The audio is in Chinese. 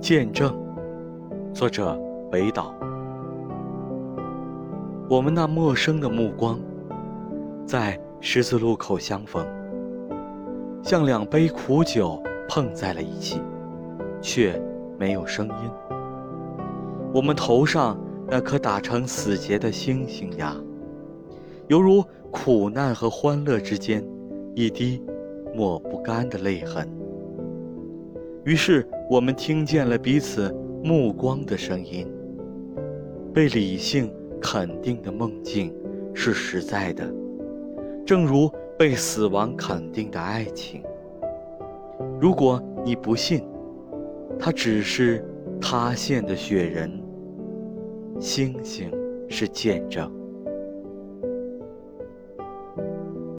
见证，作者北岛。我们那陌生的目光，在十字路口相逢，像两杯苦酒碰在了一起，却没有声音。我们头上那颗打成死结的星星呀，犹如苦难和欢乐之间一滴抹不干的泪痕。于是我们听见了彼此目光的声音。被理性肯定的梦境是实在的，正如被死亡肯定的爱情。如果你不信，它只是塌陷的雪人。星星是见证。